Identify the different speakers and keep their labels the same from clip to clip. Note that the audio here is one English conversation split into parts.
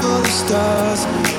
Speaker 1: for the stars.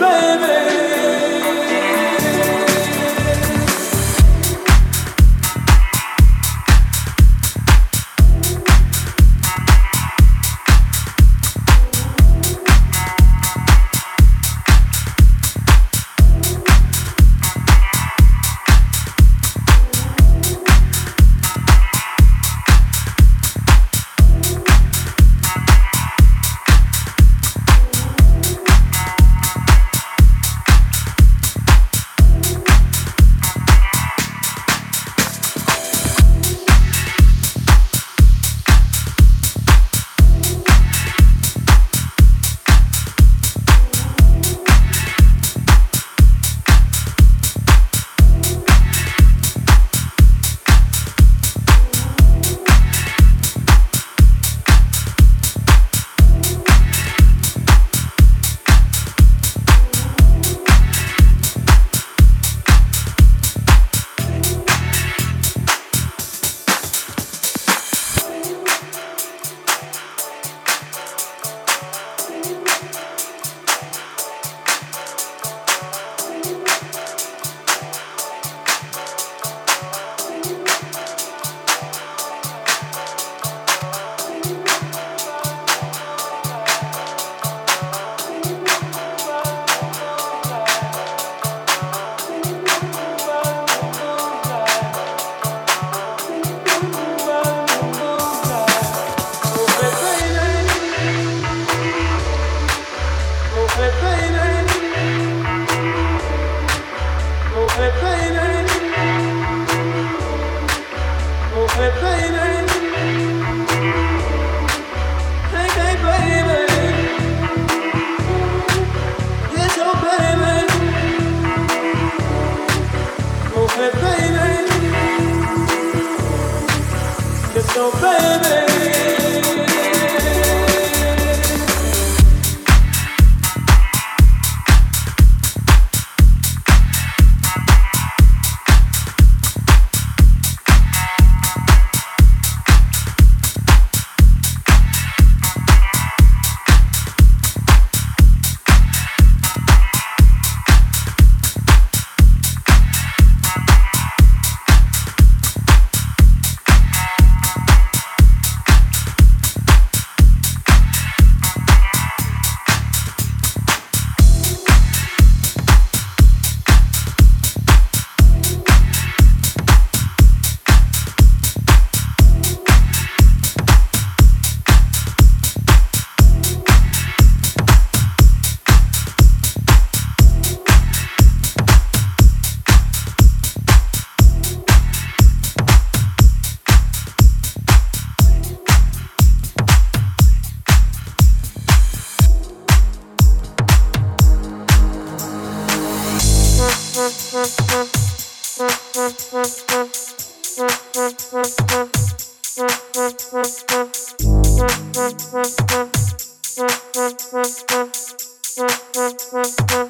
Speaker 1: baby. Thank you.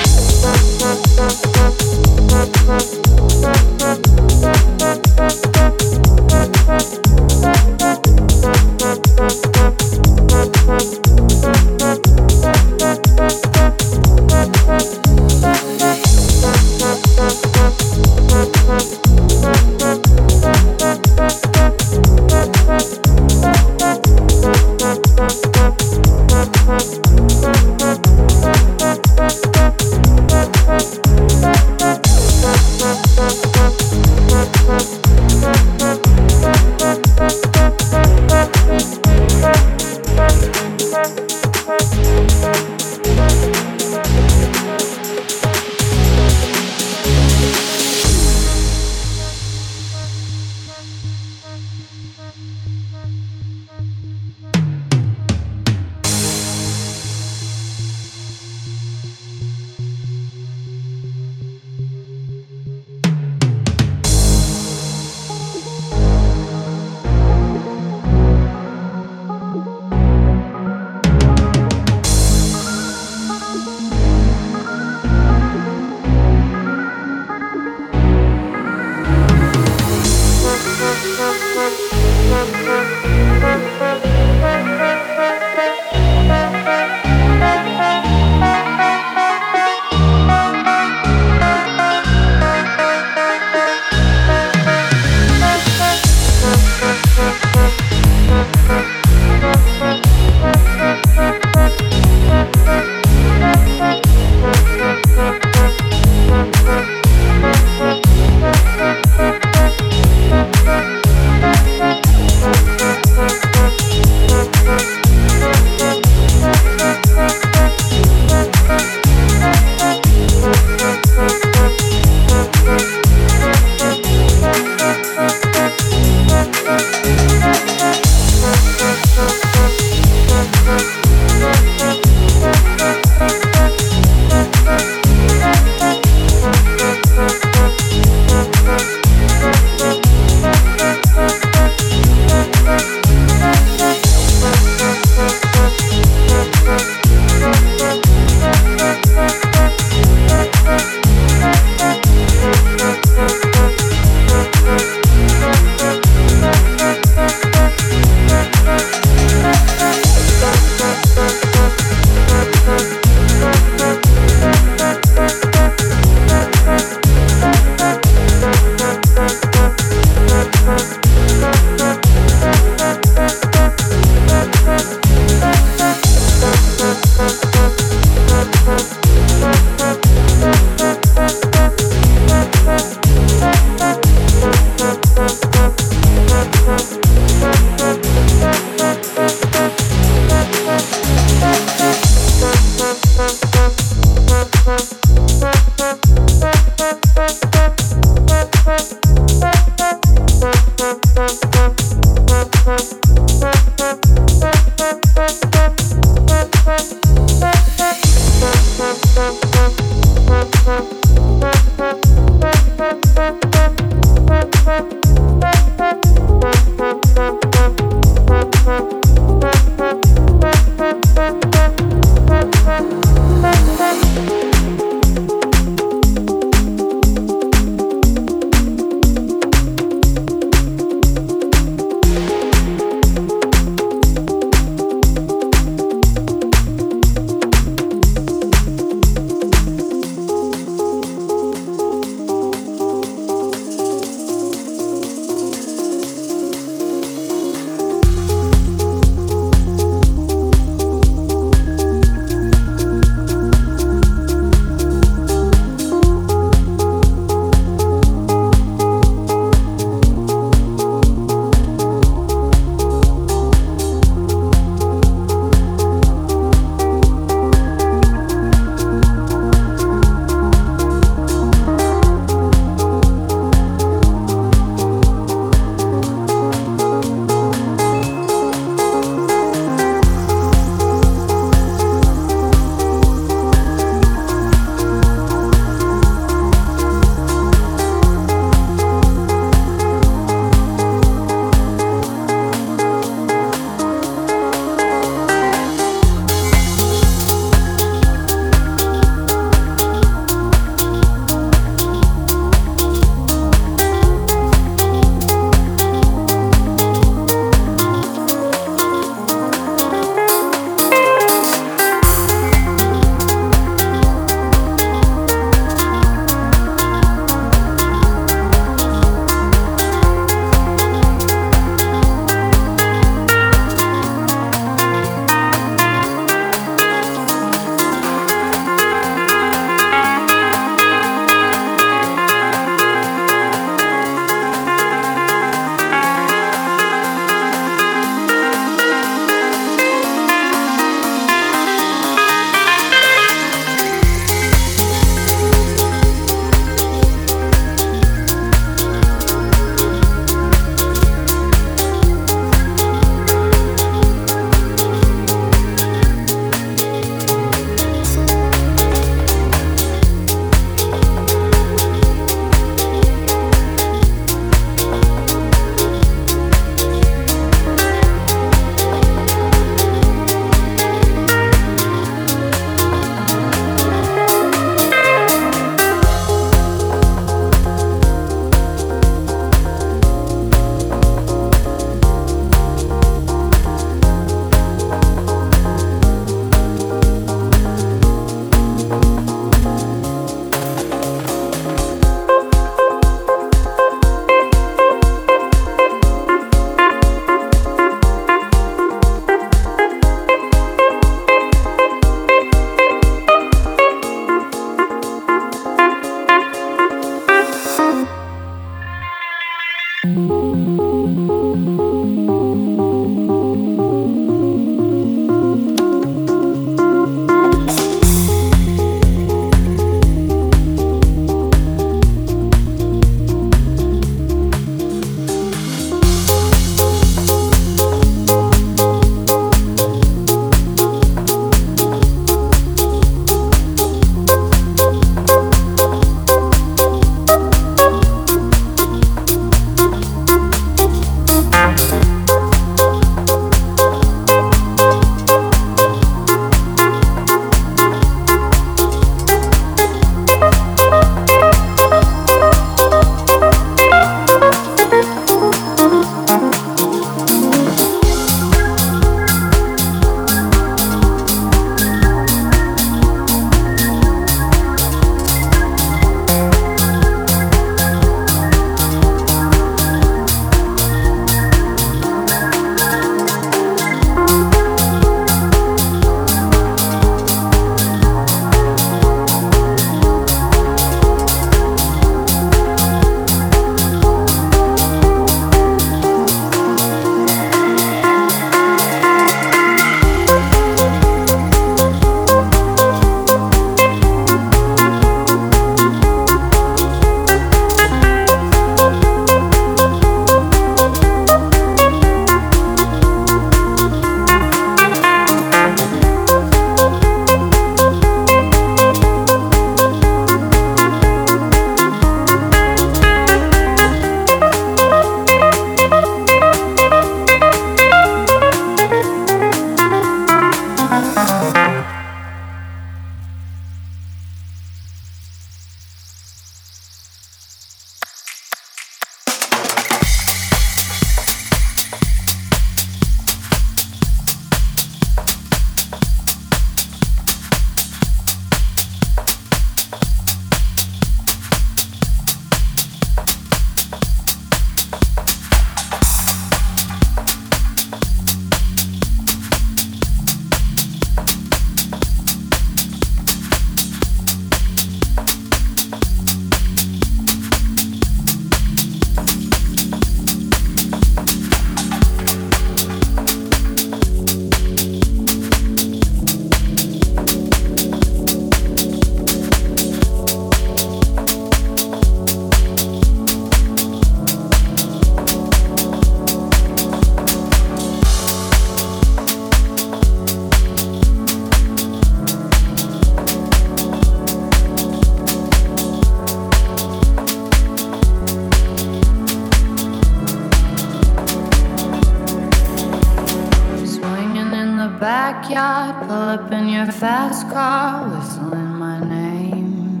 Speaker 2: Car, whistling my name.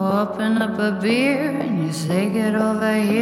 Speaker 2: Open up a beer and you say, Get over here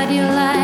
Speaker 2: I heard that